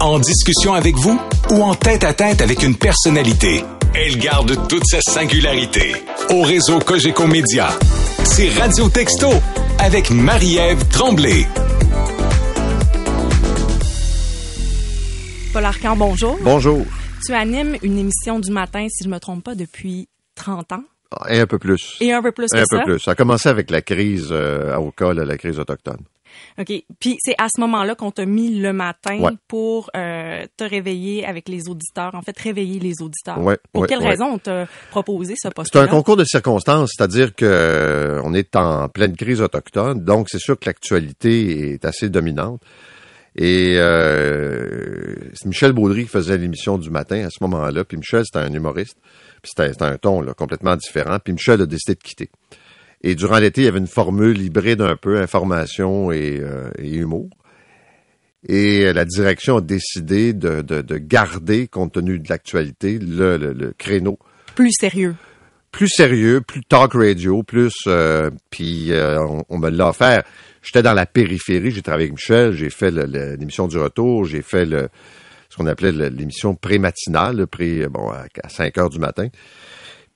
En discussion avec vous ou en tête à tête avec une personnalité, elle garde toute sa singularité. Au réseau Cogeco Média, c'est Radio Texto avec Marie-Ève Tremblay. Paul Arcan, bonjour. Bonjour. Tu animes une émission du matin, si je me trompe pas, depuis 30 ans. Et un peu plus. Et un peu plus que un ça. peu plus. Ça a commencé avec la crise euh, à Oka, la crise autochtone. OK. Puis c'est à ce moment-là qu'on t'a mis le matin Ouais. pour euh, te réveiller avec les auditeurs. En fait, réveiller les auditeurs. Ouais, pour ouais, quelle raison on t'a proposé ce C'est poste-là? un concours de circonstances, c'est-à-dire que euh, on est en pleine crise autochtone, donc c'est sûr que l'actualité est assez dominante. Et euh, c'est Michel Baudry qui faisait l'émission du matin à ce moment-là, puis Michel c'était un humoriste, puis c'était c'était un ton là, complètement différent, puis Michel a décidé de quitter. Et durant l'été, il y avait une formule hybride un peu, information et, euh, et humour. Et euh, la direction a décidé de, de, de garder, compte tenu de l'actualité, le, le, le créneau Plus sérieux. plus sérieux, plus talk radio, plus euh, puis euh, on, on me l'a offert. J'étais dans la périphérie, j'ai travaillé avec Michel, j'ai fait l'émission du retour, j'ai fait le ce qu'on appelait l'émission pré-matinale, le pré bon à, à 5 heures du matin.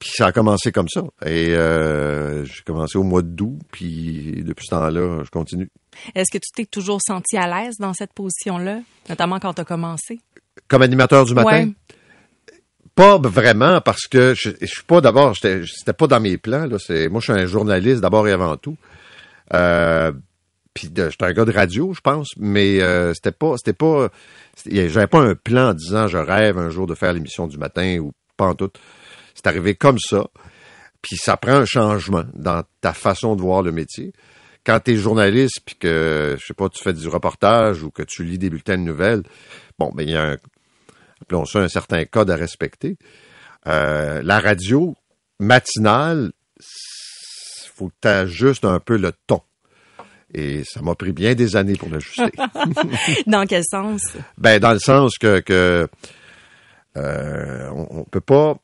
Puis ça a commencé comme ça. Et euh, j'ai commencé au mois d'août, puis depuis ce temps-là, je continue. Est-ce que tu t'es toujours senti à l'aise dans cette position-là, notamment quand tu as commencé? Comme animateur du matin, Ouais. Pas vraiment parce que je, je suis pas d'abord, c'était pas dans mes plans. Là, moi, je suis un journaliste d'abord et avant tout. Euh, puis j'étais un gars de radio, je pense, mais euh, c'était pas, c'était pas, j'avais pas un plan en disant je rêve un jour de faire l'émission du matin ou pas en tout. C'est arrivé comme ça. Puis ça prend un changement dans ta façon de voir le métier. Quand tu es journaliste puis que je sais pas, tu fais du reportage ou que tu lis des bulletins de nouvelles, bon, ben il y a un appelons ça un certain code à respecter. Euh, la radio matinale, faut que tu ajustes un peu le ton. Et ça m'a pris bien des années pour l'ajuster. Dans quel sens? ben, dans le sens que, que euh, on, on peut pas.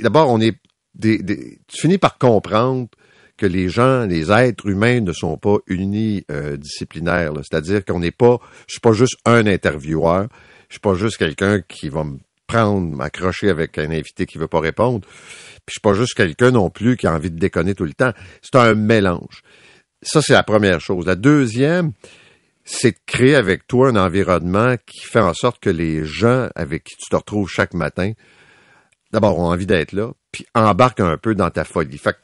D'abord, on est des, tu finis par comprendre que les gens, les êtres humains ne sont pas unis euh. C'est-à-dire qu'on n'est pas, je suis pas juste un intervieweur, je suis pas juste quelqu'un qui va me prendre, m'accrocher avec un invité qui veut pas répondre. Puis je suis pas juste quelqu'un non plus qui a envie de déconner tout le temps. C'est un mélange. Ça, c'est la première chose. La deuxième, c'est de créer avec toi un environnement qui fait en sorte que les gens avec qui tu te retrouves chaque matin, d'abord, ont envie d'être là, puis embarquent un peu dans ta folie. Fait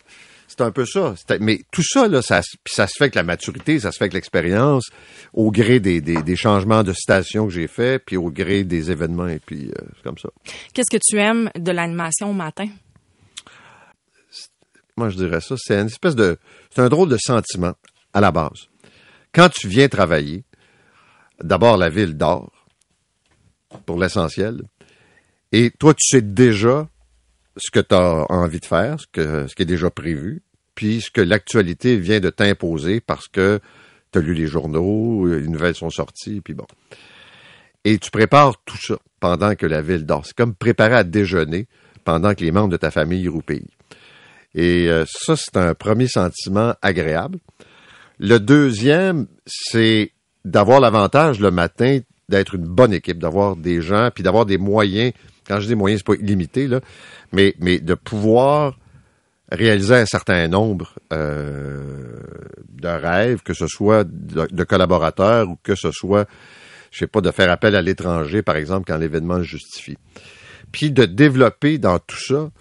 c'est un peu ça. Mais tout ça, là, ça, se- puis ça se fait avec la maturité, ça se fait avec l'expérience, au gré des, des, des changements de station que j'ai fait, puis au gré des événements, et puis euh, c'est comme ça. Qu'est-ce que tu aimes de l'animation au matin? Moi, je dirais ça, c'est une espèce de... C'est un drôle de sentiment, à la base. Quand tu viens travailler, d'abord, la ville dort, pour l'essentiel, et toi, tu sais déjà ce que tu as envie de faire, ce, que, qui est déjà prévu, puis ce que l'actualité vient de t'imposer parce que tu as lu les journaux, les nouvelles sont sorties, puis bon. Et tu prépares tout ça pendant que la ville dort. C'est comme préparer à déjeuner pendant que les membres de ta famille roupillent. Et euh, ça, c'est un premier sentiment agréable. Le deuxième, c'est d'avoir l'avantage le matin d'être une bonne équipe, d'avoir des gens, puis d'avoir des moyens. Quand je dis moyens, c'est pas illimité, là, mais, mais de pouvoir réaliser un certain nombre euh, de rêves, que ce soit de, collaborateurs ou que ce soit, je sais pas, de faire appel à l'étranger, par exemple, quand l'événement le justifie. Puis de développer dans tout ça,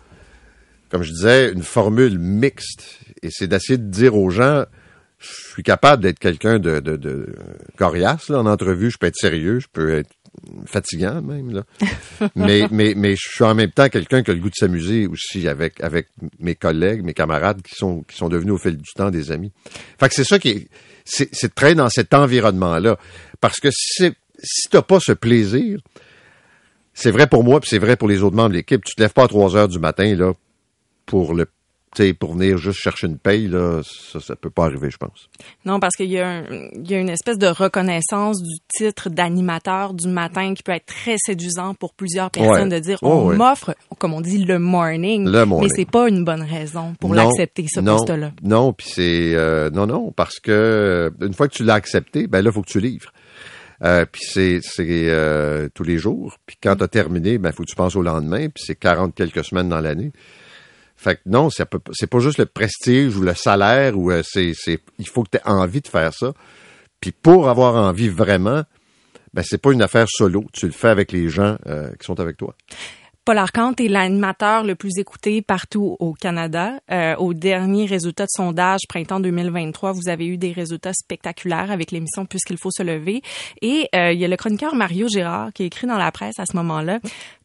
comme je disais, une formule mixte. Et c'est d'essayer de dire aux gens, je suis capable d'être quelqu'un de, de, de coriace là, en entrevue, je peux être sérieux, je peux être fatigant même là. mais mais mais je suis en même temps quelqu'un qui a le goût de s'amuser aussi avec avec mes collègues, mes camarades qui sont qui sont devenus au fil du temps des amis. Fait que c'est ça qui est c'est travailler dans cet environnement là parce que si si t'as pas ce plaisir, c'est vrai pour moi puis c'est vrai pour les autres membres de l'équipe, tu te lèves pas à 3 heures du matin là pour le pour venir juste chercher une paye, là, ça, ça peut pas arriver, je pense. Non, parce qu'il y, a y une espèce de reconnaissance du titre d'animateur du matin qui peut être très séduisant pour plusieurs personnes Ouais. de dire Oh, on ouais. m'offre, comme on dit, le morning. Le morning. Mais c'est pas une bonne raison pour l'accepter, ce non, poste-là. Non, puis c'est euh, non, non, parce que euh, une fois que tu l'as accepté, ben là, il faut que tu livres. Euh, puis c'est c'est tous les jours. Puis quand tu as terminé, ben faut que tu penses au lendemain. Puis c'est 40 quelques semaines dans l'année. Fait que non, c'est pas juste le prestige ou le salaire ou c'est c'est il faut que tu envie de faire ça. Puis pour avoir envie vraiment, ben c'est pas une affaire solo. Tu le fais avec les gens qui sont avec toi. Paul Arcante est l'animateur le plus écouté partout au Canada. Euh, au dernier résultat de sondage printemps 2023, vous avez eu des résultats spectaculaires avec l'émission Puisqu'il faut se lever. Et euh, il y a le chroniqueur Mario Gérard qui écrit dans la presse à ce moment-là.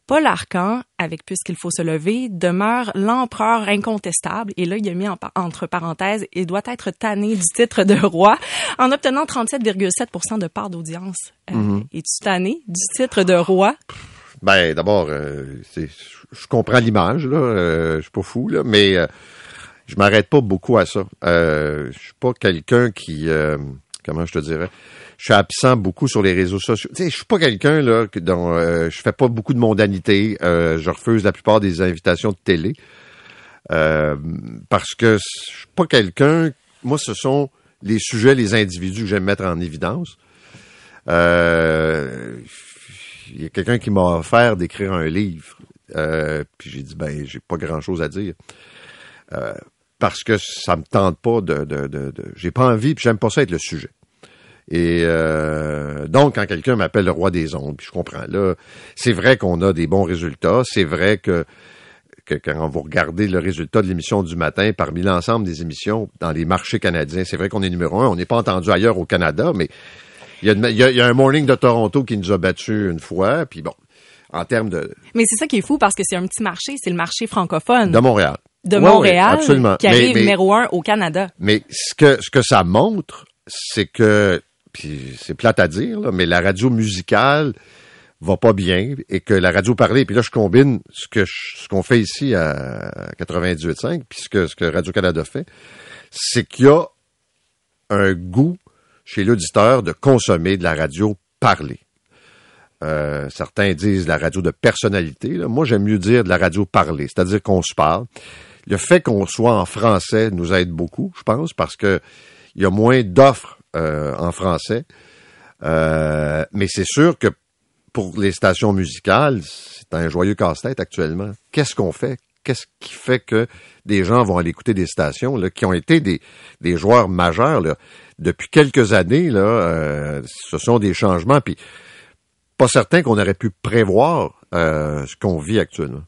Paul Arcan, avec Puisqu'il faut se lever, demeure l'empereur incontestable. Et là, il a mis entre parenthèses, il doit être tanné du titre de roi en obtenant 37,7% de part d'audience. Euh, mm-hmm. Es-tu tanné du titre de roi? Ben, d'abord, euh, je comprends l'image, là. Euh, je suis pas fou, là, mais euh, je m'arrête pas beaucoup à ça. Je suis pas quelqu'un qui, comment je te dirais, je suis absent beaucoup sur les réseaux sociaux. Tu sais, je suis pas quelqu'un là dont je fais pas beaucoup de mondanité. je refuse la plupart des invitations de télé parce que je suis pas quelqu'un. Moi, ce sont les sujets, les individus que j'aime mettre en évidence. Euh, il y a quelqu'un qui m'a offert d'écrire un livre. Euh, puis j'ai dit, ben, j'ai pas grand-chose à dire. Parce que ça me tente pas de... de, de, j'ai pas envie, puis j'aime pas ça être le sujet. Et euh, donc, quand quelqu'un m'appelle le roi des ondes, puis je comprends, là, c'est vrai qu'on a des bons résultats. C'est vrai que, que quand vous regardez le résultat de l'émission du matin parmi l'ensemble des émissions dans les marchés canadiens, c'est vrai qu'on est numéro un. On n'est pas entendu ailleurs au Canada, mais il y, a, un morning de Toronto qui nous a battu une fois, puis bon, en termes de... Mais c'est ça qui est fou parce que c'est un petit marché, c'est le marché francophone. De Montréal. De Montréal, qui arrive numéro un au Canada. Mais ce que, ce que ça montre, c'est que, puis c'est plate à dire, là, mais la radio musicale va pas bien et que la radio parlée, puis là je combine ce que ce qu'on fait ici à 98.5, puis ce que, ce que Radio-Canada fait, c'est qu'il y a un goût chez l'auditeur de consommer de la radio parlée. Euh, certains disent la radio de personnalité. Moi, j'aime mieux dire de la radio parlée, c'est-à-dire qu'on se parle. Le fait qu'on soit en français nous aide beaucoup, je pense, parce que il y a moins d'offres euh, en français. Euh, mais c'est sûr que pour les stations musicales, c'est un joyeux casse-tête actuellement. Qu'est-ce qu'on fait? Qu'est-ce qui fait que des gens vont aller écouter des stations là, qui ont été des, des joueurs majeurs? Là depuis quelques années, là, euh, ce sont des changements, puis pas certain qu'on aurait pu prévoir euh, ce qu'on vit actuellement.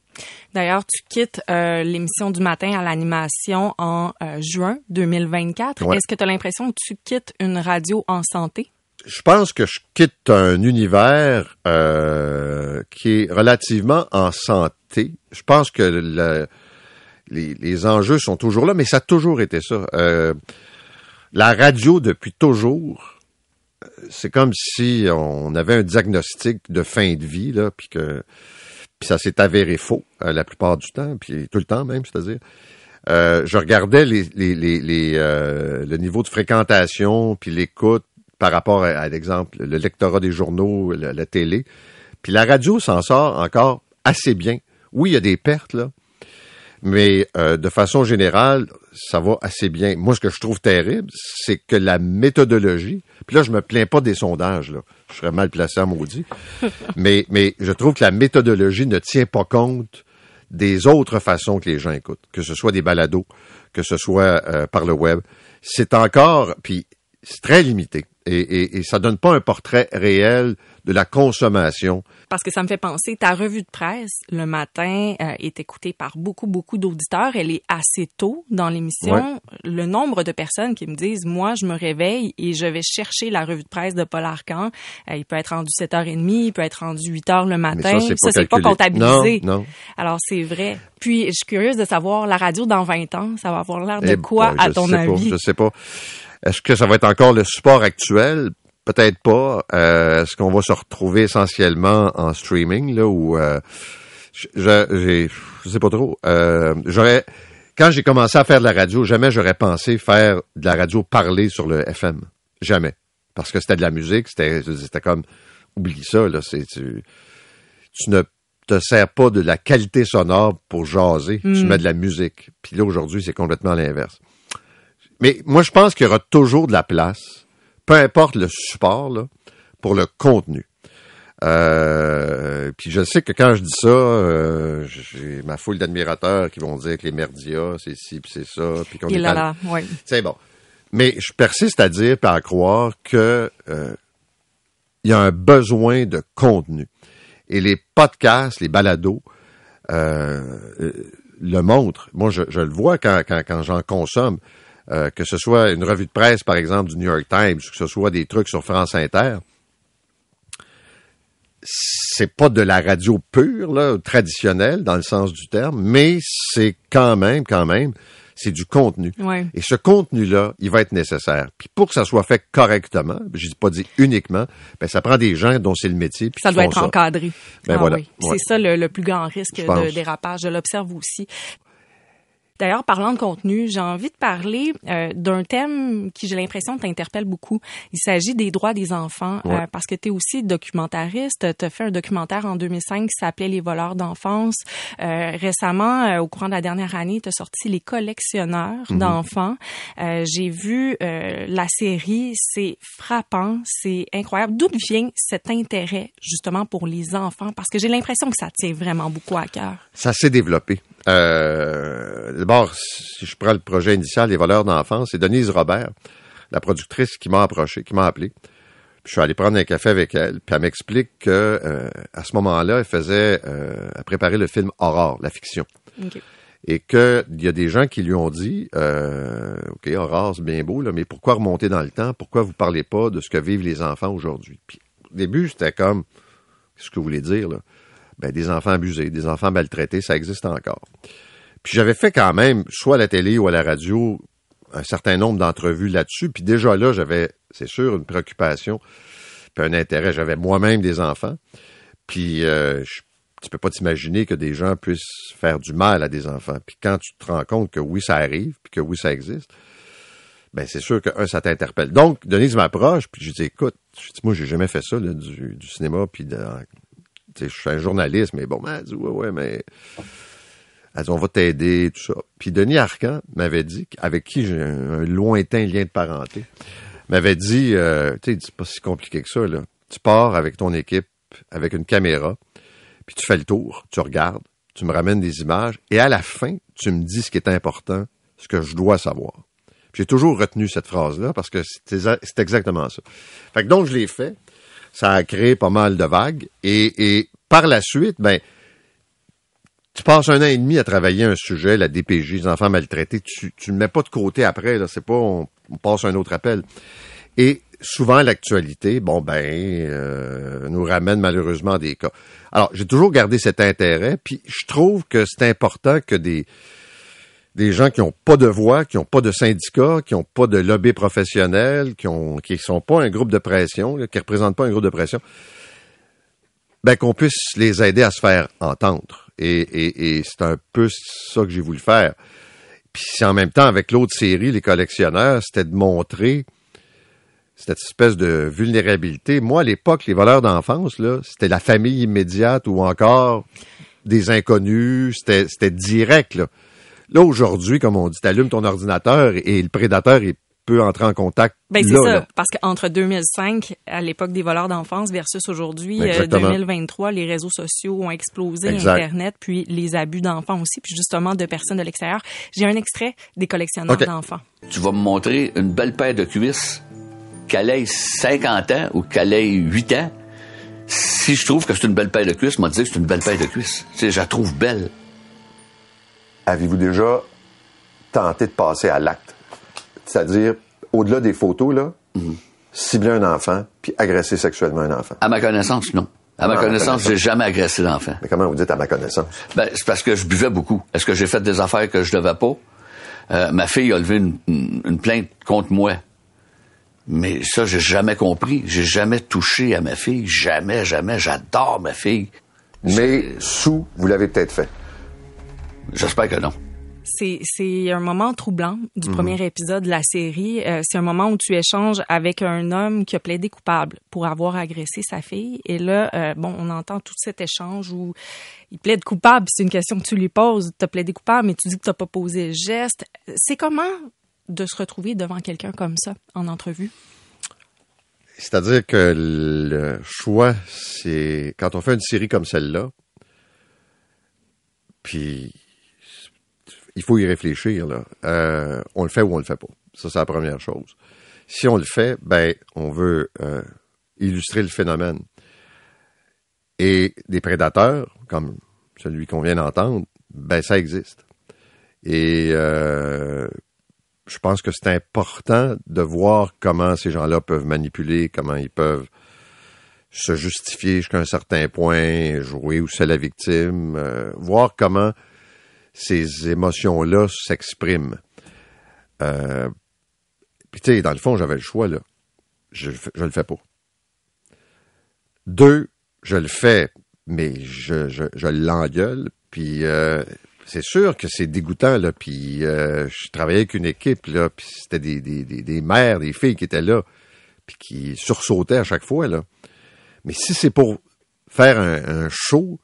D'ailleurs, tu quittes euh, l'émission du matin à l'animation en juin 2024. Est-ce que tu as l'impression que tu quittes une radio en santé? Je pense que je quitte un univers qui est relativement en santé. Je pense que les, les, enjeux sont toujours là, mais ça a toujours été ça la radio depuis toujours, c'est comme si on avait un diagnostic de fin de vie, là, puis que puis ça s'est avéré faux euh, la plupart du temps, puis tout le temps même, c'est-à-dire. Euh, je regardais les, les, les, euh, le niveau de fréquentation, puis l'écoute par rapport à, l'exemple, le lectorat des journaux, la télé. Puis la radio s'en sort encore assez bien. Oui, il y a des pertes, là, mais euh, de façon générale, ça va assez bien. Moi, ce que je trouve terrible, c'est que la méthodologie, puis là, je me plains pas des sondages, là. Je serais mal placé à maudit. mais, mais je trouve que la méthodologie ne tient pas compte des autres façons que les gens écoutent, que ce soit des balados, que ce soit euh, par le web. C'est encore, puis c'est très limité. Et, et, et ça donne pas un portrait réel de la consommation parce que ça me fait penser, ta revue de presse le matin euh, est écoutée par beaucoup, beaucoup d'auditeurs. Elle est assez tôt dans l'émission. Le nombre de personnes qui me disent, moi, je me réveille et je vais chercher la revue de presse de Paul Arcan. Euh, il peut être rendu 7h30, il peut être rendu 8h le matin. ça, c'est pas, comptabilisé. Non, Alors, c'est vrai. Puis, je suis curieuse de savoir, la radio dans 20 ans, ça va avoir l'air de eh quoi, à ton avis? je sais pas. Est-ce que ça va être encore le support actuel? Peut-être pas. Euh, Est-ce qu'on va se retrouver essentiellement en streaming là ou euh, je, je, sais pas trop. Euh, j'aurais quand j'ai commencé à faire de la radio, jamais j'aurais pensé faire de la radio parler sur le FM. Jamais. Parce que c'était de la musique, c'était c'était comme oublie ça là, c'est tu, tu ne te sers pas de la qualité sonore pour jaser, tu hmm. mets de la musique. Puis là aujourd'hui, c'est complètement l'inverse. Mais moi je pense qu'il y aura toujours de la place peu importe le support, là, pour le contenu. Euh, puis je sais que quand je dis ça, euh, j'ai ma foule d'admirateurs qui vont dire que les merdias, c'est ci, puis c'est ça, puis qu'on est là, c'est bon. Mais je persiste à dire et à croire que euh, il y a un besoin de contenu. Et les podcasts, les balados, euh, euh, le montrent. Moi, je, je le vois quand, quand, quand j'en consomme. Euh, que ce soit une revue de presse, par exemple, du New York Times, que ce soit des trucs sur France Inter, c'est pas de la radio pure, là, traditionnelle, dans le sens du terme, mais c'est quand même, quand même, c'est du contenu. Ouais. Et ce contenu-là, il va être nécessaire. Puis pour que ça soit fait correctement, je dis pas dit uniquement, ben ça prend des gens dont c'est le métier. puis Ça doit être encadré. Ben Ah voilà. oui. Ouais. C'est ça le, le plus grand risque de dérapage. Je l'observe aussi. D'ailleurs, parlant de contenu, j'ai envie de parler euh, d'un thème qui, j'ai l'impression, t'interpelle beaucoup. Il s'agit des droits des enfants, Ouais. euh, parce que tu es aussi documentariste. Tu as fait un documentaire en 2005 qui s'appelait Les voleurs d'enfance. Euh, récemment, euh, au courant de la dernière année, tu as sorti Les collectionneurs Mhm. d'enfants. Euh, j'ai vu euh, la série, c'est frappant, c'est incroyable. D'où vient cet intérêt, justement, pour les enfants? Parce que j'ai l'impression que ça tient vraiment beaucoup à cœur. Ça s'est développé. Euh, D'abord, si je prends le projet initial, Les voleurs d'enfance, c'est Denise Robert, la productrice, qui m'a approché, qui m'a appelé. Puis je suis allé prendre un café avec elle, puis elle m'explique que euh, à ce moment-là, elle faisait, euh, elle préparait le film Aurore, la fiction. Et que il y a des gens qui lui ont dit euh, OK, Aurore, c'est bien beau, là, mais pourquoi remonter dans le temps? Pourquoi vous parlez pas de ce que vivent les enfants aujourd'hui? Puis au début, c'était comme qu'est-ce que vous voulez dire, là? Ben, des enfants abusés, des enfants maltraités, ça existe encore. Puis j'avais fait quand même, soit à la télé ou à la radio, un certain nombre d'entrevues là-dessus. Puis déjà là, j'avais, c'est sûr, une préoccupation, puis un intérêt. J'avais moi-même des enfants. Puis euh, je- tu peux pas t'imaginer que des gens puissent faire du mal à des enfants. Puis quand tu te rends compte que oui, ça arrive, puis que oui, ça existe, ben c'est sûr que un, ça t'interpelle. Donc, Denise m'approche, puis je dis, écoute, je dis, moi, j'ai jamais fait ça, là, du, du cinéma, puis de, je suis un journaliste, mais bon, elle dit, ouais, ouais, mais elle dit, on va t'aider, tout ça. Puis Denis Arcan m'avait dit, avec qui j'ai un, lointain lien de parenté, m'avait dit, euh, tu sais, c'est pas si compliqué que ça, là. Tu pars avec ton équipe, avec une caméra, puis tu fais le tour, tu regardes, tu me ramènes des images, et à la fin, tu me dis ce qui est important, ce que je dois savoir. J'ai toujours retenu cette phrase-là parce que c'est exactement ça. Fait que donc, je l'ai fait. Ça a créé pas mal de vagues. Et, et par la suite, ben, tu passes un an et demi à travailler un sujet, la DPJ, les enfants maltraités. Tu ne mets pas de côté après. Là, c'est pas on, on passe un autre appel. Et souvent, l'actualité, bon ben, euh, nous ramène malheureusement des cas. Alors, j'ai toujours gardé cet intérêt. Puis, je trouve que c'est important que des des gens qui n'ont pas de voix, qui n'ont pas de syndicat, qui n'ont pas de lobby professionnel, qui qui sont pas un groupe de pression, qui représentent pas un groupe de pression, ben qu'on puisse les aider à se faire entendre. Et, c'est un peu ça que j'ai voulu faire. Puis en même temps avec l'autre série, les collectionneurs, c'était de montrer cette espèce de vulnérabilité. Moi, à l'époque, les voleurs d'enfance, là, c'était la famille immédiate ou encore des inconnus. C'était, c'était direct, là. Là, aujourd'hui, comme on dit, t'allumes ton ordinateur et le prédateur, il peut entrer en contact Ben c'est ça, là. parce qu'entre 2005, à l'époque des voleurs d'enfance, versus aujourd'hui, euh, Exactement. 2023, les réseaux sociaux ont explosé, Exact. Internet, puis les abus d'enfants aussi, puis justement de personnes de l'extérieur. J'ai un extrait des collectionneurs d'enfants. tu vas me montrer une belle paire de cuisses, qu'elle ait 50 ans ou qu'elle ait 8 ans. Si je trouve que c'est une belle paire de cuisses, moi dire que c'est une belle paire de cuisses. Tu sais, je la trouve belle. Avez-vous déjà tenté de passer à l'acte? C'est-à-dire, au-delà des photos, là, cibler un enfant puis agresser sexuellement un enfant? À ma connaissance, non. À ma Ah, connaissance, connaissance. j'ai jamais agressé d'enfant. Mais comment vous dites à ma connaissance? Ben, c'est parce que je buvais beaucoup. Est-ce que j'ai fait des affaires que je devais pas? Euh, ma fille a levé une, une- une plainte contre moi. Mais ça, j'ai jamais compris. J'ai jamais touché à ma fille. Jamais, jamais. J'adore ma fille. Mais sous, vous l'avez peut-être fait. J'espère que non. C'est, c'est un moment troublant Mhm. du premier épisode de la série. Euh, c'est un moment où tu échanges avec un homme qui a plaidé coupable pour avoir agressé sa fille. Et là, euh, bon, on entend tout cet échange où il plaide coupable. C'est une question que tu lui poses. Tu as plaidé coupable, mais tu dis que tu pas posé le geste. C'est comment de se retrouver devant quelqu'un comme ça en entrevue? C'est-à-dire que le choix, c'est quand on fait une série comme celle-là, puis il faut y réfléchir. Euh, on le fait ou on le fait pas. Ça, c'est la première chose. Si on le fait, ben, on veut euh, illustrer le phénomène. Et des prédateurs, comme celui qu'on vient d'entendre, ben, ça existe. Et euh, je pense que c'est important de voir comment ces gens-là peuvent manipuler, comment ils peuvent se justifier jusqu'à un certain point, jouer où c'est la victime, voir comment ces émotions-là s'expriment. Euh, Puis tu sais, dans le fond, j'avais le choix, là. Je, je le fais pas. Deux, je le fais, mais je, je, je l'engueule, puis euh, c'est sûr que c'est dégoûtant, là. Puis euh, je travaillais avec une équipe, là, puis c'était des, des, des, des, mères, des filles qui étaient là, puis qui sursautaient à chaque fois, là. Mais si c'est pour faire un, un, show,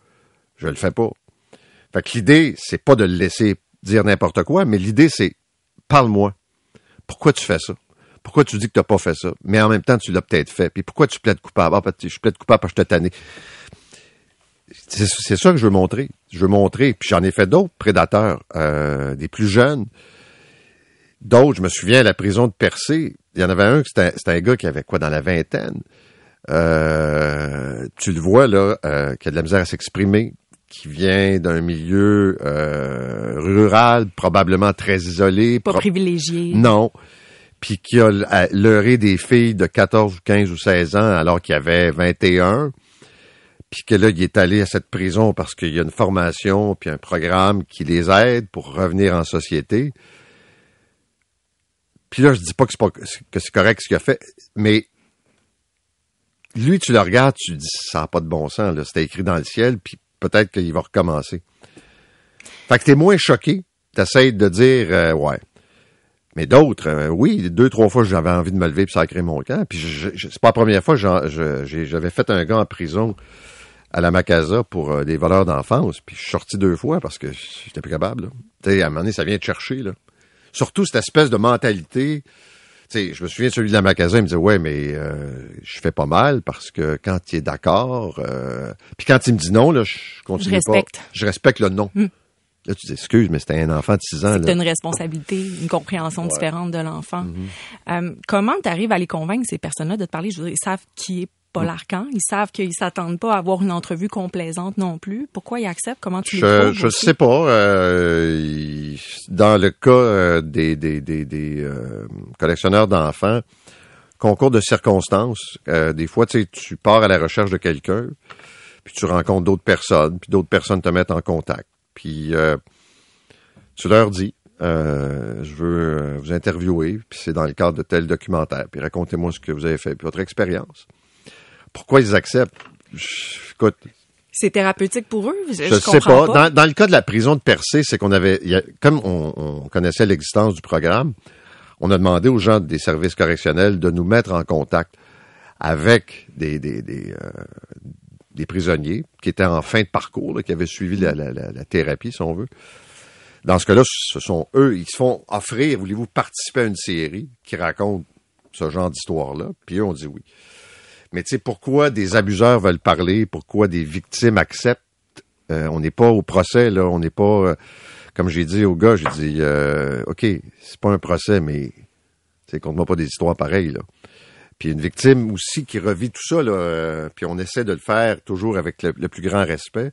je le fais pas. Fait que l'idée, c'est pas de le laisser dire n'importe quoi, mais l'idée, c'est parle-moi. Pourquoi tu fais ça? Pourquoi tu dis que tu n'as pas fait ça? Mais en même temps, tu l'as peut-être fait. Puis pourquoi tu plaides coupable? Ah, je plaide coupable parce que je t'ai tanné c'est ça que je veux montrer. Je veux montrer. Puis j'en ai fait d'autres prédateurs, euh, des plus jeunes. D'autres, je me souviens à la prison de Percé, il y en avait un, c'était un gars qui avait quoi dans la vingtaine. Euh, tu le vois là, euh, qui a de la misère à s'exprimer, qui vient d'un milieu euh, rural, probablement très isolé. Pas privilégié. Non. Puis qui a leurré des filles de 14 ou 15 ou 16 ans alors qu'il avait 21 puis que là, il est allé à cette prison parce qu'il y a une formation puis un programme qui les aide pour revenir en société. Puis là, je dis pas que c'est pas que c'est correct ce qu'il a fait, mais lui, tu le regardes, tu dis ça n'a pas de bon sens, là. C'était écrit dans le ciel, puis peut-être qu'il va recommencer. Fait que t'es moins choqué, t'essayes de dire euh, ouais. Mais d'autres, euh, oui, deux, trois fois, j'avais envie de me lever puis sacrer mon camp. Puis c'est pas la première fois, j'avais fait un gars en prison à la Macasa pour euh, des voleurs d'enfance. Puis je suis sorti deux fois parce que j'étais plus capable. Tu sais, à un moment donné, ça vient te chercher. Là. Surtout cette espèce de mentalité. Sais, je me souviens celui de la Macasa, il me disait ouais, mais euh, je fais pas mal parce que quand il est d'accord, euh... puis quand il me dit non, là, je continue je respecte. pas. Je respecte le non. Hmm. Là, tu dis, excuse, mais c'était un enfant de 6 ans. C'est une responsabilité, une compréhension ouais. différente de l'enfant. Mm -hmm. euh, comment tu arrives à les convaincre, ces personnes-là, de te parler? Je veux dire, ils savent qui est Paul Arcan. Ils savent qu'ils s'attendent pas à avoir une entrevue complaisante non plus. Pourquoi ils acceptent? Comment tu je, les trouves? Je sais pas. Euh, dans le cas euh, des, des, des, des euh, collectionneurs d'enfants, concours de circonstances, euh, des fois, tu sais, tu pars à la recherche de quelqu'un, puis tu rencontres d'autres personnes, puis d'autres personnes te mettent en contact. Puis tu leur dis, euh, je veux vous interviewer, puis c'est dans le cadre de tel documentaire, puis racontez-moi ce que vous avez fait, puis votre expérience. Pourquoi ils acceptent? Écoute. C'est thérapeutique pour eux? Je, je, je sais pas. pas. Dans, dans, le cas de la prison de Percé, c'est qu'on avait, y a, comme on, on connaissait l'existence du programme, on a demandé aux gens des services correctionnels de nous mettre en contact avec des, des, des, euh, des prisonniers qui étaient en fin de parcours, là, qui avaient suivi la, la, la, la, thérapie, si on veut. Dans ce cas-là, ce sont eux, ils se font offrir, voulez-vous participer à une série qui raconte ce genre d'histoire-là? Puis eux, on dit oui. Mais tu sais, pourquoi des abuseurs veulent parler? Pourquoi des victimes acceptent? Euh, on n'est pas au procès, là. On n'est pas... Euh, comme j'ai dit au gars, j'ai dit, euh, OK, c'est pas un procès, mais tu compte-moi pas des histoires pareilles, là. Puis une victime aussi qui revit tout ça, là, euh, puis on essaie de le faire toujours avec le, plus grand respect.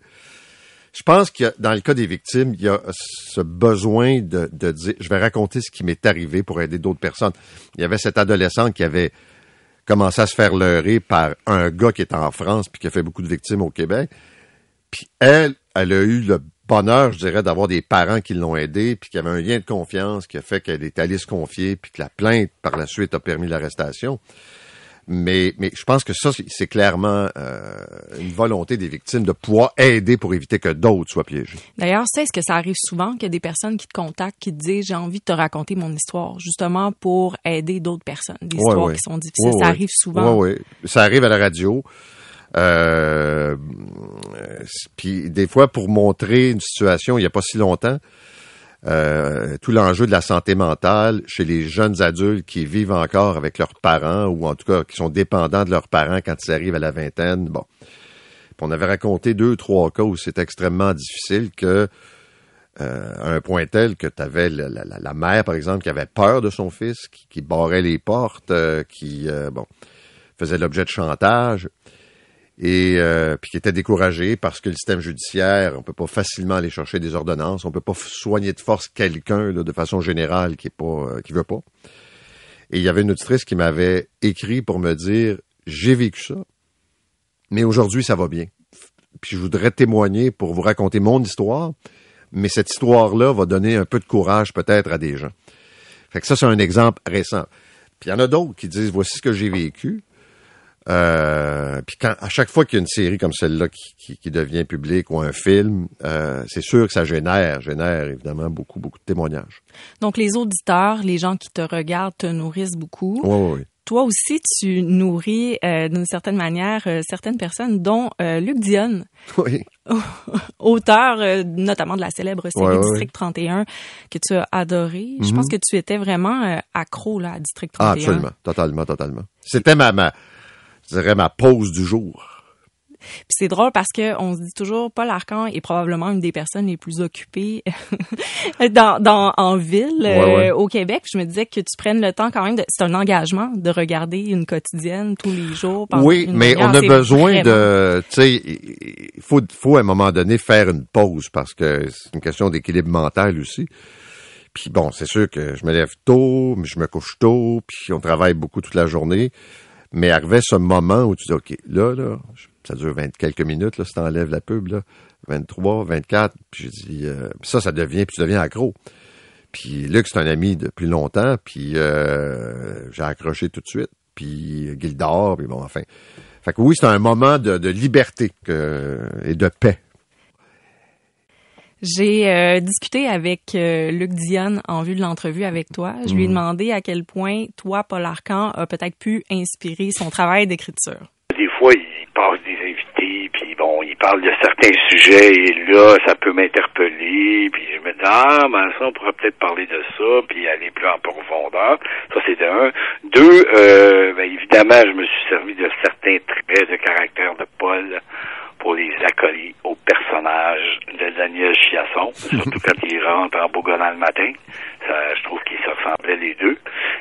Je pense que dans le cas des victimes, il y a ce besoin de, de dire, je vais raconter ce qui m'est arrivé pour aider d'autres personnes. Il y avait cette adolescente qui avait commencé à se faire leurrer par un gars qui est en France puis qui a fait beaucoup de victimes au Québec. Puis elle, elle a eu le bonheur, je dirais, d'avoir des parents qui l'ont aidé, puis qui avait un lien de confiance qui a fait qu'elle est allée se confier, puis que la plainte par la suite a permis l'arrestation. Mais, mais je pense que ça, c'est clairement euh, une volonté des victimes de pouvoir aider pour éviter que d'autres soient piégés. D'ailleurs, c'est ce que ça arrive souvent qu'il y a des personnes qui te contactent, qui te disent j'ai envie de te raconter mon histoire, justement pour aider d'autres personnes, des ouais, histoires ouais. qui sont difficiles. Ouais, ça arrive souvent. Oui, oui. Ça arrive à la radio. Euh, puis des fois, pour montrer une situation, il n'y a pas si longtemps, euh, tout l'enjeu de la santé mentale chez les jeunes adultes qui vivent encore avec leurs parents ou en tout cas qui sont dépendants de leurs parents quand ils arrivent à la vingtaine. Bon. On avait raconté deux, trois cas où c'est extrêmement difficile que euh, à un point tel que tu avais la, mère, par exemple, qui avait peur de son fils, qui, barrait les portes, euh, qui euh, bon faisait l'objet de chantage et euh, puis qui était découragé parce que le système judiciaire, on peut pas facilement aller chercher des ordonnances, on peut pas soigner de force quelqu'un de façon générale qui est pas euh, qui veut pas. Et il y avait une auditrice qui m'avait écrit pour me dire j'ai vécu ça, mais aujourd'hui ça va bien. Puis je voudrais témoigner pour vous raconter mon histoire, mais cette histoire-là va donner un peu de courage peut-être à des gens. Fait que ça c'est un exemple récent. Puis il y en a d'autres qui disent voici ce que j'ai vécu. Euh, puis quand à chaque fois qu'il y a une série comme celle-là qui, qui, qui, devient publique ou un film, euh, c'est sûr que ça génère, génère évidemment beaucoup, beaucoup de témoignages. Donc les auditeurs, les gens qui te regardent te nourrissent beaucoup. Oui, oui, oui. Toi aussi, tu nourris euh, d'une certaine manière certaines personnes, dont Luc Dionne, Oui. auteur notamment de la célèbre série District 31 que tu as adoré. Je Mhm. pense que tu étais vraiment accro là, à District Ah, 31. absolument, totalement, totalement. C'était ma, ma, je dirais ma pause du jour. Puis c'est drôle parce que on se dit toujours Paul Arcan est probablement une des personnes les plus occupées dans, dans en ville Ouais, euh, ouais. au Québec. Puis je me disais que tu prennes le temps quand même de c'est un engagement de regarder une quotidienne tous les jours Oui, mais on a besoin de, tu sais, il faut, faut à un moment donné faire une pause parce que c'est une question d'équilibre mental aussi. Puis bon, c'est sûr que je me lève tôt, mais je me couche tôt, puis on travaille beaucoup toute la journée. Mais arrivait ce moment où tu dis, OK, là, là, ça dure 20 quelques minutes, là, si t'enlèves la pub, là, 23, 24, puis j'ai dit, euh, ça, ça devient, puis tu deviens accro. Puis Luc, c'est un ami depuis longtemps, puis euh, j'ai accroché tout de suite. Puis Gildor, puis bon, enfin. Fait que oui, c'est un moment de, liberté et de paix. J'ai euh, discuté avec euh, Luc Dionne en vue de l'entrevue avec toi. Je lui ai demandé à quel point toi, Paul Arcan, a peut-être pu inspirer son travail d'écriture. Des fois, il passe des invités, puis bon, il parle de certains sujets, et là, ça peut m'interpeller, puis je me dis, ah, ben ça, on pourrait peut-être parler de ça, puis aller plus en profondeur. Ça, c'est de un. Deux, euh, ben, évidemment, je me suis servi de certains traits de caractère de Paul pour les accoler au personnage de Daniel Chiasson, surtout quand il rentre en bougonnant le matin. Ça, je trouve qu'ils se ressemblaient les deux.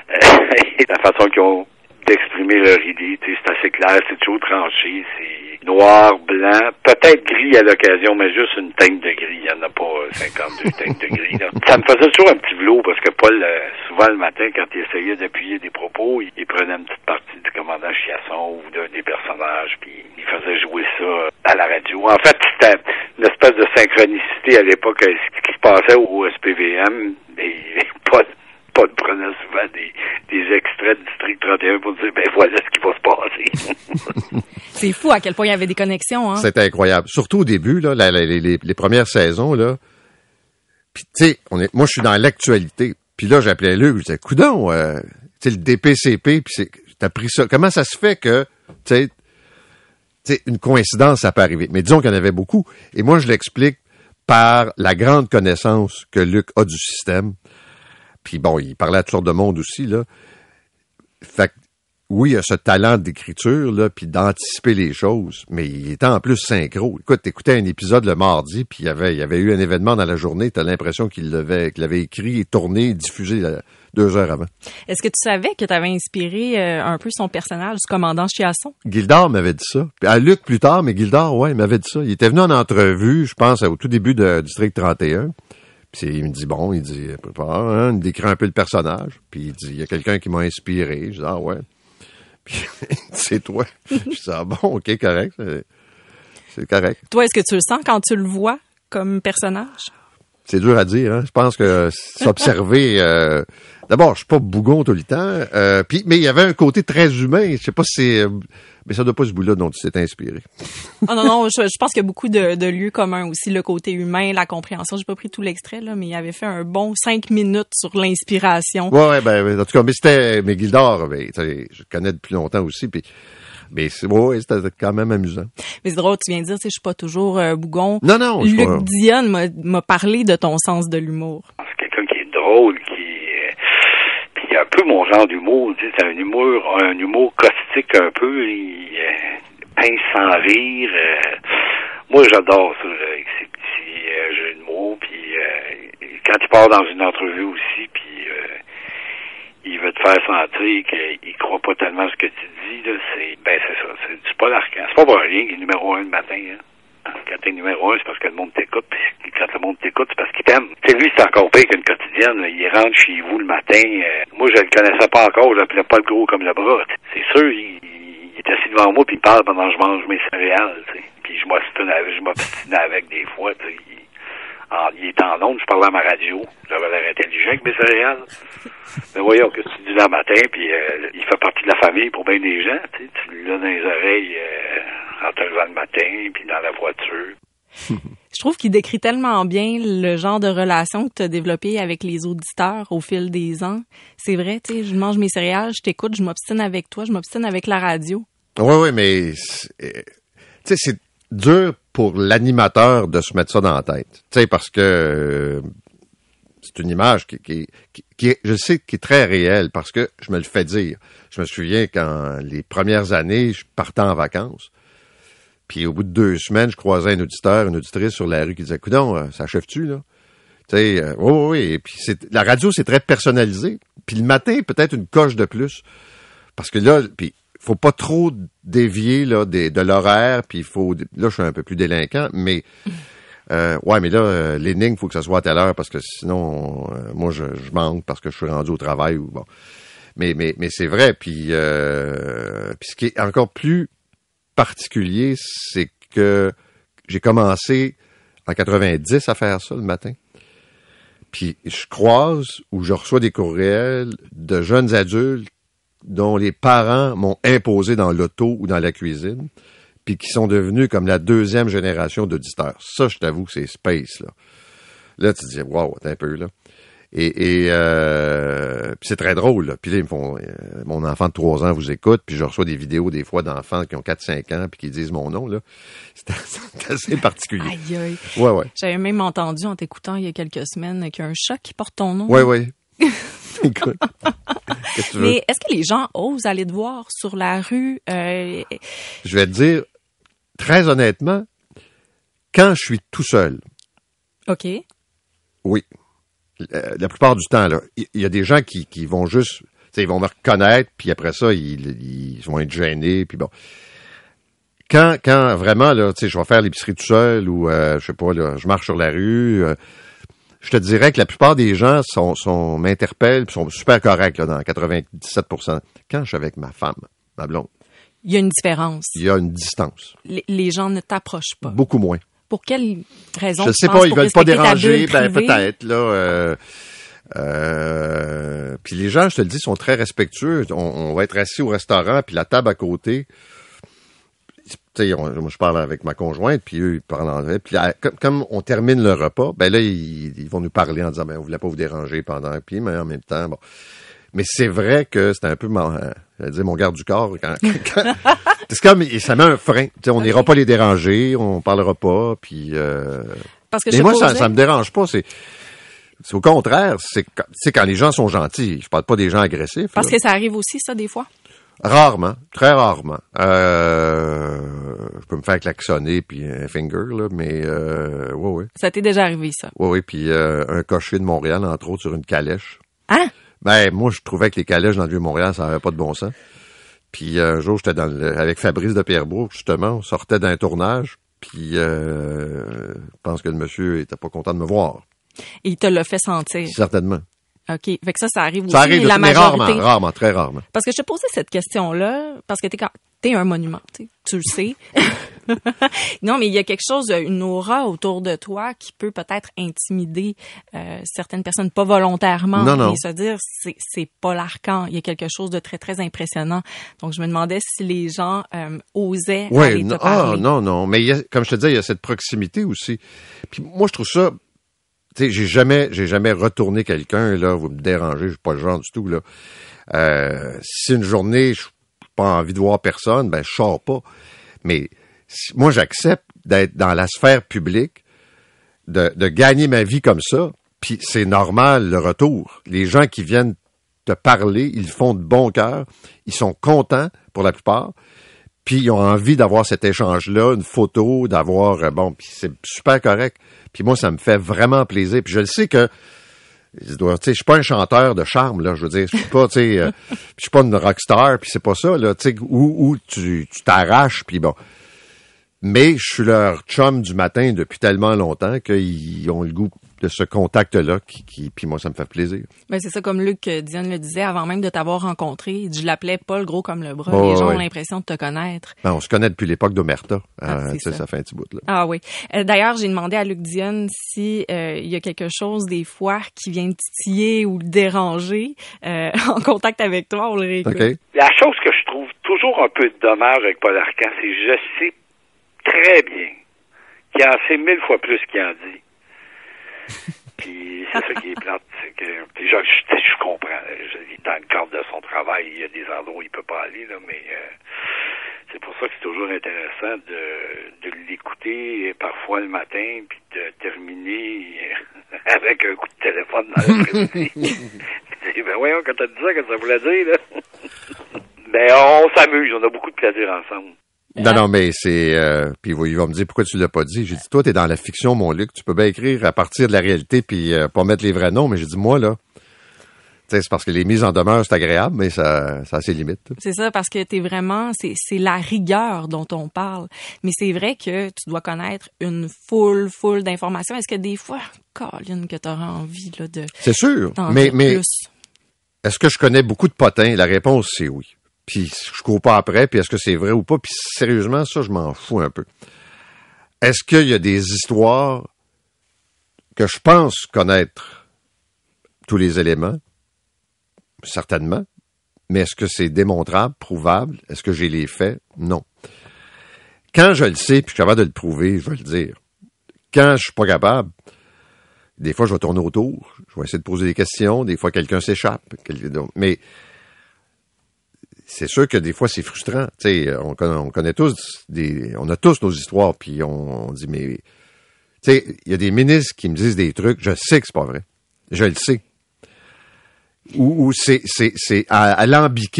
Et la façon qu'ils ont d'exprimer leur idée, c'est assez clair, c'est toujours tranché, c'est noir, blanc, peut-être gris à l'occasion, mais juste une teinte de gris. Il n'y en a pas euh, 52 teintes de gris. Là. Ça me faisait toujours un petit velours parce que Paul, euh, souvent le matin, quand il essayait d'appuyer des propos, il, il prenait une petite partie du commandant Chiasson ou d'un des personnages, puis il faisait jouer ça à la radio. En fait, c'était une espèce de synchronicité à l'époque, ce qui se passait au SPVM, et Paul Paul prenait souvent des, des extraits de District 31 pour dire, ben voilà ce qui va se passer. C'est fou à quel point il y avait des connexions. Hein? C'était incroyable. Surtout au début, là, la- la- les, premières saisons, là. Puis, tu sais, moi, je suis dans l'actualité. Puis là, j'appelais Luc, je disais, coudon, euh, tu sais, le DPCP, puis c'est, t'as pris ça. Comment ça se fait que, tu sais, tu sais, une coïncidence, ça peut arriver? Mais disons qu'il y en avait beaucoup. Et moi, je l'explique par la grande connaissance que Luc a du système. Puis bon, il parlait à toutes sortes de monde aussi, là. Fait que, oui, il a ce talent d'écriture, là, puis d'anticiper les choses, mais il était en plus synchro. Écoute, t'écoutais un épisode le mardi, puis il y avait, il y avait eu un événement dans la journée, t'as l'impression qu'il l'avait, qu'il l'avait écrit, tourné, diffusé là, deux heures avant. Est-ce que tu savais que tu avais inspiré euh, un peu son personnage du commandant Chiasson? Gildard m'avait dit ça. Puis à Luc plus tard, mais Gildard, ouais, il m'avait dit ça. Il était venu en entrevue, je pense, au tout début de District 31. Puis il me dit, bon, il dit, hein, il décrit un peu le personnage. Puis il dit, il y a quelqu'un qui m'a inspiré. Je dis, ah ouais. Puis c'est toi. Je dis, ah bon, ok, correct. C'est correct. Toi, est-ce que tu le sens quand tu le vois comme personnage? C'est dur à dire. Hein? Je pense que s'observer. Euh, D'abord, je suis pas bougon tout le temps. Euh, puis, mais il y avait un côté très humain. Je sais pas si c'est. euh, Mais ça doit pas ce bout-là dont tu t'es inspiré. Ah non, non, je, je pense qu'il y a beaucoup de, de lieux communs aussi, le côté humain, la compréhension. J'ai pas pris tout l'extrait, là, mais il avait fait un bon cinq minutes sur l'inspiration. Ouais, ouais, ben, en tout cas, mais c'était. Mais Gildor, ben, je connais depuis longtemps aussi. Puis, mais c'est, ouais, c'était quand même amusant. Mais c'est drôle, tu viens de dire, tu sais, je suis pas toujours euh, bougon. Non, non, je Luc crois- Dionne m'a- m'a parlé de ton sens de l'humour. Ce drôle, qui euh, puis un peu mon genre d'humour, tu sais, c'est un humour, un humour caustique un peu, il euh, pince sans rire. euh, moi, j'adore ça, là, avec ses petits euh, jeux de mots, puis euh, quand il part dans une entrevue aussi, puis il veut te faire sentir qu'il croit pas tellement ce que tu dis, là, c'est, ben, c'est ça, c'est pas l'arcan. C'est pas pour rien qu'il est numéro un le matin, hein. Quand t'es numéro un, c'est parce que le monde t'écoute, puis quand le monde t'écoute, c'est parce qu'il t'aime. Tu sais, lui, c'est encore pire qu'une quotidienne, là. Il rentre chez vous le matin, euh, moi, je le connaissais pas encore, je l'appelais pas le gros comme le bras. C'est sûr, il, est assis devant moi, puis il parle pendant que je mange mes céréales, tu. Puis je m'obstine avec, je avec des fois, tu. Il, en- il est en onde, je parlais à ma radio. J'avais l'air intelligent avec mes céréales. Mais voyons, que tu dis là le matin, puis euh, il fait partie de la famille pour bien des gens, tu sais. Tu l'as dans les oreilles euh, en te levant le matin, puis dans la voiture. Je trouve qu'il décrit tellement bien le genre de relation que tu as développé avec les auditeurs au fil des ans. C'est vrai, tu sais, je mange mes céréales, je t'écoute, je m'obstine avec toi, je m'obstine avec la radio. Oui, oui, mais c'est- euh, tu sais, c'est dur pour l'animateur de se mettre ça dans la tête. Tu sais, parce que euh, c'est une image qui, qui, qui, qui est, je sais, qui est très réelle parce que je me le fais dire. Je me souviens quand les premières années, je partais en vacances. Puis au bout de deux semaines, je croisais un auditeur, une auditrice sur la rue qui disait, coudon, euh, ça achève-tu, là? Tu sais, euh, oui, oui. Et puis la radio, c'est très personnalisé. Puis le matin, peut-être une coche de plus. Parce que là, puis faut pas trop dévier là des- de l'horaire, puis il faut là je suis un peu plus délinquant, mais euh, ouais, mais là euh, l'énigme faut que ça soit à telle heure parce que sinon euh, moi je, je manque parce que je suis rendu au travail ou bon. Mais mais mais c'est vrai puis euh, puis ce qui est encore plus particulier, c'est que j'ai commencé en 90 à faire ça le matin. Puis je croise ou je reçois des courriels de jeunes adultes dont les parents m'ont imposé dans l'auto ou dans la cuisine, puis qui sont devenus comme la deuxième génération d'auditeurs. Ça, je t'avoue que c'est space, là. Là, tu te dis, wow, un peu, là. Et, et euh, puis c'est très drôle, là. Puis là, ils me font, euh, mon enfant de 3 ans vous écoute, puis je reçois des vidéos des fois d'enfants qui ont 4-5 ans, puis qui disent mon nom, là. C'est c'est assez particulier. Aïe, aïe. Ouais, ouais. J'avais même entendu en t'écoutant il y a quelques semaines qu'il y a un chat qui porte ton nom. Ouais, ouais. Que? Mais est-ce que les gens osent aller te voir sur la rue? Euh, je vais te dire, très honnêtement, quand je suis tout seul, OK. oui, la plupart du temps, là, il y, a des gens qui, qui vont juste, ils vont me reconnaître, puis après ça, ils, ils vont être gênés, puis bon. Quand, quand vraiment, là, tu sais, je vais faire l'épicerie tout seul, ou, euh, je sais pas, là, je marche sur la rue, euh, je te dirais que la plupart des gens sont, sont m'interpellent, sont super corrects, là, dans 97 Quand je suis avec ma femme, ma blonde, Il y a une différence. il y a une distance, Les, les gens ne t'approchent pas. beaucoup moins. Pour quelle raison? Je sais pas, ils veulent pas déranger, ben peut-être là. Euh, euh, puis les gens, je te le dis, sont très respectueux. On, on va être assis au restaurant, puis la table à côté. Tu sais, on- moi je parle avec ma conjointe, puis eux ils parlent anglais. Puis là, comme, comme on termine le repas, ben là ils, ils vont nous parler en disant, ben on voulait pas vous déranger pendant, puis mais en même temps, bon. Mais c'est vrai que c'est un peu mon, dire mon garde du corps. Quand, quand- c'est comme ça met un frein. Tu sais, on n'ira pas les déranger, on parlera pas, puis. Euh, Parce que mais moi, ça, ça me dérange pas. C'est, c'est au contraire. C'est quand, c'est quand les gens sont gentils. Je parle pas des gens agressifs. Parce là. que ça arrive aussi, ça, des fois? Rarement, très rarement. Euh, je peux me faire klaxonner puis un finger là, mais euh, ouais, ouais, Ça t'est déjà arrivé, ça? ouais, ouais. Puis euh, un cocher de Montréal entre autres sur une calèche. Hein? Ben moi, je trouvais que les calèches dans le vieux Montréal, ça avait pas de bon sens. Puis euh, un jour, j'étais dans le, avec Fabrice de Pierrebourg justement, on sortait d'un tournage. Puis euh, je pense que le monsieur était pas content de me voir, Et il te l'a fait sentir. certainement. OK. Fait que ça, ça arrive aussi. Ça arrive, mais la majorité. rarement, rarement, très rarement. Parce que je te posais cette question-là, parce que t'es quand t'es un monument, tu le sais. non, mais il y a quelque chose, une aura autour de toi qui peut peut-être intimider euh, certaines personnes, pas volontairement, Non, non. mais se dire c'est c'est pas l'arcan. Il y a quelque chose de très très impressionnant. Donc je me demandais si les gens euh, osaient aller te parler. ah, non, non. Mais il y a- comme je te disais, il y a cette proximité aussi. Puis moi, je trouve ça. Tu sais, j'ai jamais, j'ai jamais retourné quelqu'un là. Vous me dérangez, je suis pas le genre du tout là. Euh, si une journée, je pas envie de voir personne, ben je sors pas. Mais moi, j'accepte d'être dans la sphère publique, de, de gagner ma vie comme ça. Puis c'est normal, le retour. Les gens qui viennent te parler, ils font de bon cœur, ils sont contents pour la plupart, puis ils ont envie d'avoir cet échange-là, une photo, d'avoir, euh, bon, puis c'est super correct. Puis moi, ça me fait vraiment plaisir. Puis je le sais que je ne suis pas un chanteur de charme, là, je veux dire. Je suis pas, tu sais, euh, je suis pas une rockstar, puis c'est pas ça, là, tu sais, où, où tu t'arraches, puis bon. Mais je suis leur chum du matin depuis tellement longtemps qu'ils ont le goût de ce contact-là, qui, qui, puis moi, ça me fait plaisir. Ben, c'est ça, comme Luc euh, Diane le disait, avant même de t'avoir rencontré, je l'appelais Paul gros comme le bras. les gens ont l'impression de te connaître. Ben, on se connaît depuis l'époque d'Omerta. Ah, euh, ça. ça. fait un petit bout. Là. Ah oui. Euh, d'ailleurs, j'ai demandé à Luc Diane si il y a quelque chose des fois qui vient titiller ou déranger en contact avec toi. On le réécoute. La chose que je trouve toujours un peu dommage avec Paul Arcan, c'est que je sais très bien qu'il en sait mille fois plus qu'il en dit. Puis c'est ça qui est plate, c'est que je, je, comprends. dans le cadre de son travail, il y a des endroits où il peut pas aller, là, mais euh, c'est pour ça que c'est toujours intéressant de, de l'écouter parfois le matin, puis de terminer avec un coup de téléphone dans l'après-midi. ben voyons, quand dit ça, que ça voulait dire, là? ben on s'amuse, on a beaucoup de plaisir ensemble. Non, non, mais c'est... Euh, puis il va me dire pourquoi tu l'as pas dit? J'ai dit, toi, t'es dans la fiction, mon Luc. Tu peux bien écrire à partir de la réalité puis euh, pas mettre les vrais noms. Mais j'ai dit, moi, là, c'est parce que les mises en demeure, c'est agréable, mais ça, ça a ses limites. C'est ça, parce que t'es vraiment, c'est la rigueur dont on parle. Mais c'est vrai que tu dois connaître une foule, foule d'informations. Est-ce que des fois, Colin, que t'auras envie là, de. C'est sûr. Mais, mais est-ce que je connais beaucoup de potins? La réponse, c'est oui puis je cours pas après, puis est-ce que c'est vrai ou pas, puis sérieusement, ça, je m'en fous un peu. Est-ce qu'il y a des histoires que je pense connaître tous les éléments? Certainement. Mais est-ce que c'est démontrable, prouvable? Est-ce que j'ai les faits? Non. Quand je le sais, puis je suis capable de le prouver, je vais le dire. Quand je suis pas capable, des fois, je vais tourner autour, je vais essayer de poser des questions, des fois, quelqu'un s'échappe. Mais c'est sûr que des fois c'est frustrant. Tu sais, on, on, connaît tous des, on a tous nos histoires, puis on, dit mais, tu sais, il y a des ministres qui me disent des trucs, je sais que c'est pas vrai, je le sais. Ou, c'est c'est c'est à,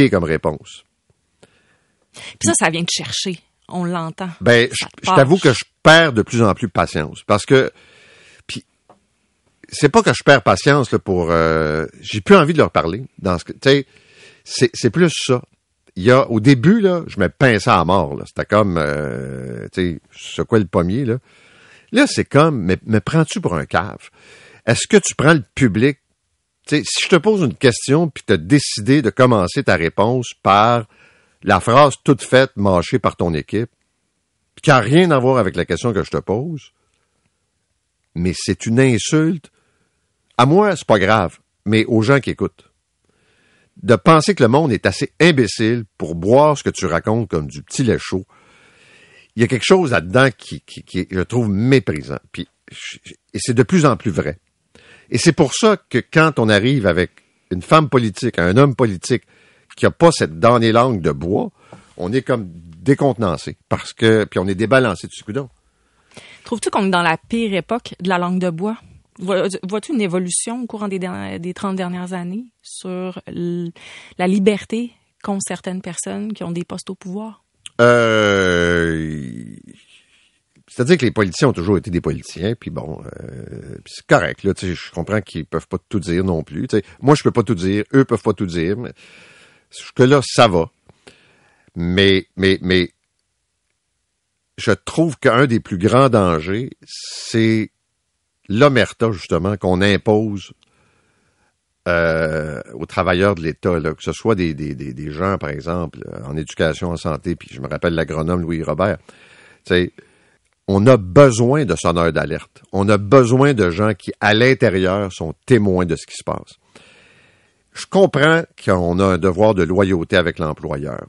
comme réponse. Puis ça, ça vient de chercher. On l'entend. Ben, je, t'avoue que je perds de plus en plus patience parce que puis c'est pas que je perds patience là, pour euh, j'ai plus envie de leur parler dans ce que tu sais c'est c'est plus ça il y a, au début, je me pinçais à mort, là. C'était comme, euh, tu sais, quoi le pommier, là. C'est comme, mais prends-tu pour un cave? Est-ce que tu prends le public? Tu sais, si je te pose une question puis tu as décidé de commencer ta réponse par la phrase toute faite, mâchée par ton équipe, qui n'a rien à voir avec la question que je te pose, mais c'est une insulte. À moi, c'est pas grave, mais aux gens qui écoutent de penser que le monde est assez imbécile pour boire ce que tu racontes comme du petit lait chaud. Il y a quelque chose là-dedans qui, qui, qui, je trouve méprisant. Puis, et c'est de plus en plus vrai. Et c'est pour ça que quand on arrive avec une femme politique, un homme politique qui a pas cette damnée langue de bois, on est comme décontenancé parce que puis on est débalancé ce coup Trouves-tu qu'on est dans la pire époque de la langue de bois? Vois-tu une évolution au courant des, des 30 dernières années sur la liberté qu'ont certaines personnes qui ont des postes au pouvoir? Euh, c'est-à-dire que les politiciens ont toujours été des politiciens, puis bon, euh, c'est correct. Là, je comprends qu'ils peuvent pas tout dire non plus. moi, je peux pas tout dire, eux peuvent pas tout dire. Mais que là, ça va. Mais, mais, mais, je trouve qu'un des plus grands dangers, c'est l'omerta, justement, qu'on impose euh, aux travailleurs de l'État, que ce soit des, des, des, gens, par exemple, en éducation, en santé, puis je me rappelle l'agronome Louis Robert. On a besoin de sonneurs d'alerte. On a besoin de gens qui, à l'intérieur, sont témoins de ce qui se passe. Je comprends qu'on a un devoir de loyauté avec l'employeur.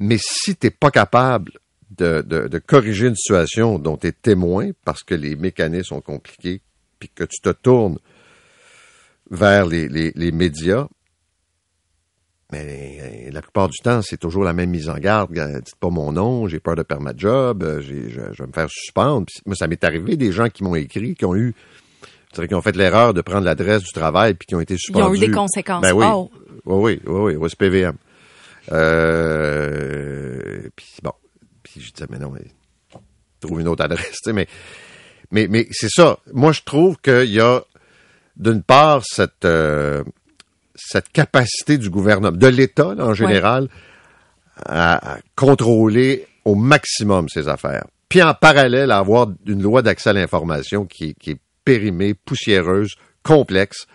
Mais si tu n'es pas capable de, de, corriger une situation dont tu es témoin parce que les mécanismes sont compliqués, puis que tu te tournes vers les, les, médias, mais la plupart du temps, c'est toujours la même mise en garde. Dites pas mon nom, j'ai peur de perdre ma job, je, je, vais me faire suspendre. moi, ça m'est arrivé des gens qui m'ont écrit, qui ont eu qu'ils ont fait l'erreur de prendre l'adresse du travail puis qui ont été Ils suspendus. ont eu des conséquences. Ben oui. Oh. Oui, oui, oui, oui, oui, c'est PVM. Euh, puis bon, puis je disais, mais non, mais trouve une autre adresse, tu sais, mais, mais, mais c'est ça. Moi, je trouve qu'il y a, d'une part, cette, euh, cette capacité du gouvernement, de l'État, en général, à, à contrôler au maximum ses affaires. Puis en parallèle, à avoir une loi d'accès à l'information qui, est- qui est périmée, poussiéreuse, complexe,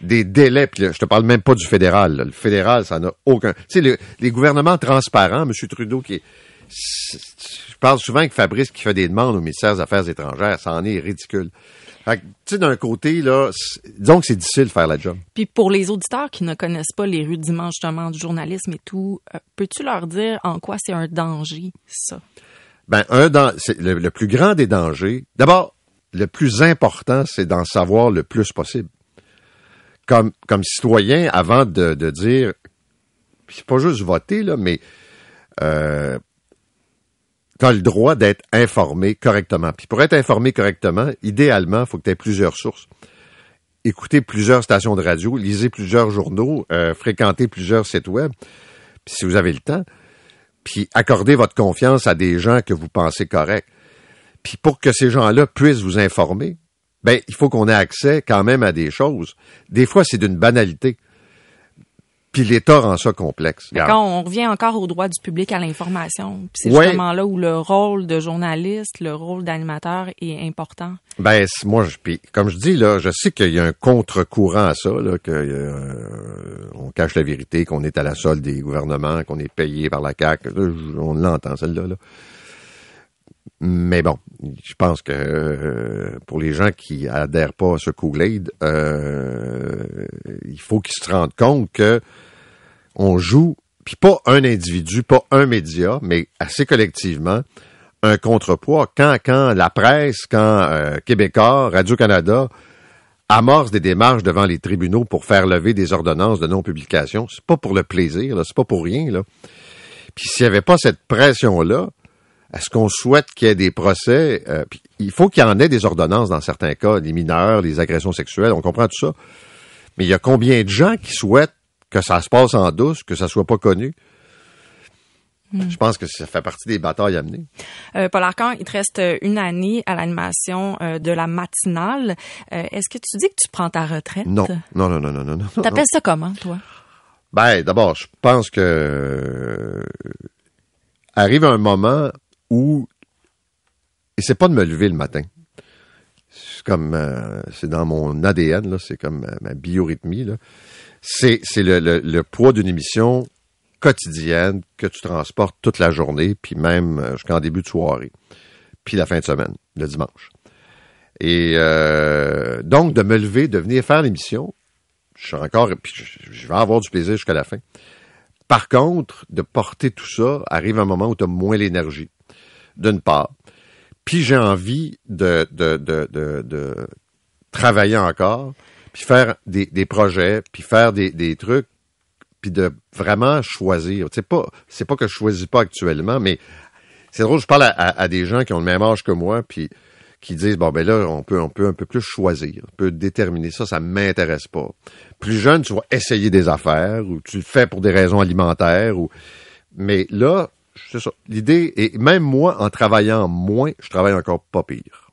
des délais, puis là, je te parle même pas du fédéral. là. Le fédéral, ça n'a aucun... Tu sais, le- les gouvernements transparents, M. Trudeau, qui est... Je parle souvent que Fabrice qui fait des demandes au ministère des Affaires étrangères, ça en est ridicule. Fait que, tu sais, d'un côté, là, disons que c'est difficile de faire la job. Puis pour les auditeurs qui ne connaissent pas les rudiments justement du journalisme et tout, euh, peux-tu leur dire en quoi c'est un danger, ça? Ben, un le, le plus grand des dangers. D'abord, le plus important, c'est d'en savoir le plus possible. Comme, comme citoyen, avant de, de dire, c'est pas juste voter, là, mais euh, tu as le droit d'être informé correctement. Puis pour être informé correctement, idéalement, il faut que tu aies plusieurs sources. Écoutez plusieurs stations de radio, lisez plusieurs journaux, euh, fréquentez plusieurs sites web. Puis si vous avez le temps, puis accordez votre confiance à des gens que vous pensez corrects. Puis pour que ces gens-là puissent vous informer, ben il faut qu'on ait accès quand même à des choses. Des fois, c'est d'une banalité. Puis l'État rend ça complexe. Quand on revient encore au droit du public à l'information, c'est Ouais. justement là où le rôle de journaliste, le rôle d'animateur est important. Ben moi, je, puis, comme je dis là, je sais qu'il y a un contre-courant à ça, là, que euh, on cache la vérité, qu'on est à la solde des gouvernements, qu'on est payé par la CAC. on l'entend celle-là. Là. Mais bon, je pense que euh, pour les gens qui adhèrent pas à ce Kool-Aid, euh, il faut qu'ils se rendent compte que on joue, puis pas un individu, pas un média, mais assez collectivement, un contrepoids. Quand, quand la presse, quand euh, Québécois, Radio-Canada amorce des démarches devant les tribunaux pour faire lever des ordonnances de non-publication, c'est pas pour le plaisir, c'est pas pour rien. Là. Puis s'il n'y avait pas cette pression-là, est-ce qu'on souhaite qu'il y ait des procès? Euh, il faut qu'il y en ait des ordonnances dans certains cas, les mineurs, les agressions sexuelles, on comprend tout ça. Mais il y a combien de gens qui souhaitent que ça se passe en douce, que ça soit pas connu? Je pense que ça fait partie des batailles à mener. Euh, Paul Arcan, il te reste euh, une année à l'animation euh, de la matinale. Euh, Est-ce que tu dis que tu prends ta retraite? Non, non, non, non, non, non. non. T'appelles ça comment, toi? Ben, d'abord, je pense que arrive un moment où et c'est pas de me lever le matin. C'est comme euh, c'est dans mon ADN c'est comme ma, ma biorythmie là. C'est le, le, le poids d'une émission quotidienne que tu transportes toute la journée, puis même euh, jusqu'en début de soirée, puis la fin de semaine, le dimanche. Et euh, donc de me lever, de venir faire l'émission, je suis encore, puis je vais avoir du plaisir jusqu'à la fin. Par contre, de porter tout ça, arrive un moment où tu as moins l'énergie, d'une part. Puis j'ai envie de, de, travailler encore, puis faire des, projets, puis faire des, trucs, puis de vraiment choisir. C'est pas, c'est pas que je choisis pas actuellement, mais c'est drôle, je parle à des gens qui ont le même âge que moi, puis qui disent bon ben là on peut on peut un peu plus choisir, on peut déterminer ça, ça m'intéresse pas. Plus jeune, tu vas essayer des affaires ou tu le fais pour des raisons alimentaires ou mais là, c'est ça. L'idée et même moi en travaillant moins, je travaille encore pas pire.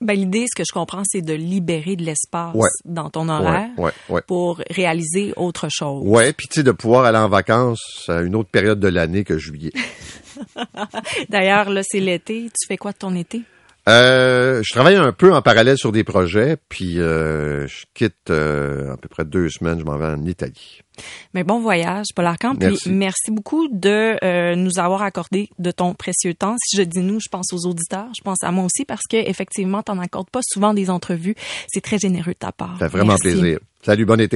Ben, l'idée, ce que je comprends, c'est de libérer de l'espace Ouais. dans ton horaire Ouais, ouais, ouais. pour réaliser autre chose. Ouais, puis tu sais de pouvoir aller en vacances à une autre période de l'année que juillet. D'ailleurs, là, c'est l'été. Tu fais quoi de ton été? Euh, je travaille un peu en parallèle sur des projets, puis euh, je quitte euh, à peu près deux semaines, je m'en vais en Italie. Mais bon voyage, Paul Arcand. Puis Merci. merci beaucoup de euh, nous avoir accordé de ton précieux temps. Si je dis nous, je pense aux auditeurs, je pense à moi aussi parce que effectivement, t'en accordes pas souvent des entrevues. C'est très généreux de ta part. Ça fait vraiment Merci. plaisir. Salut, bon été.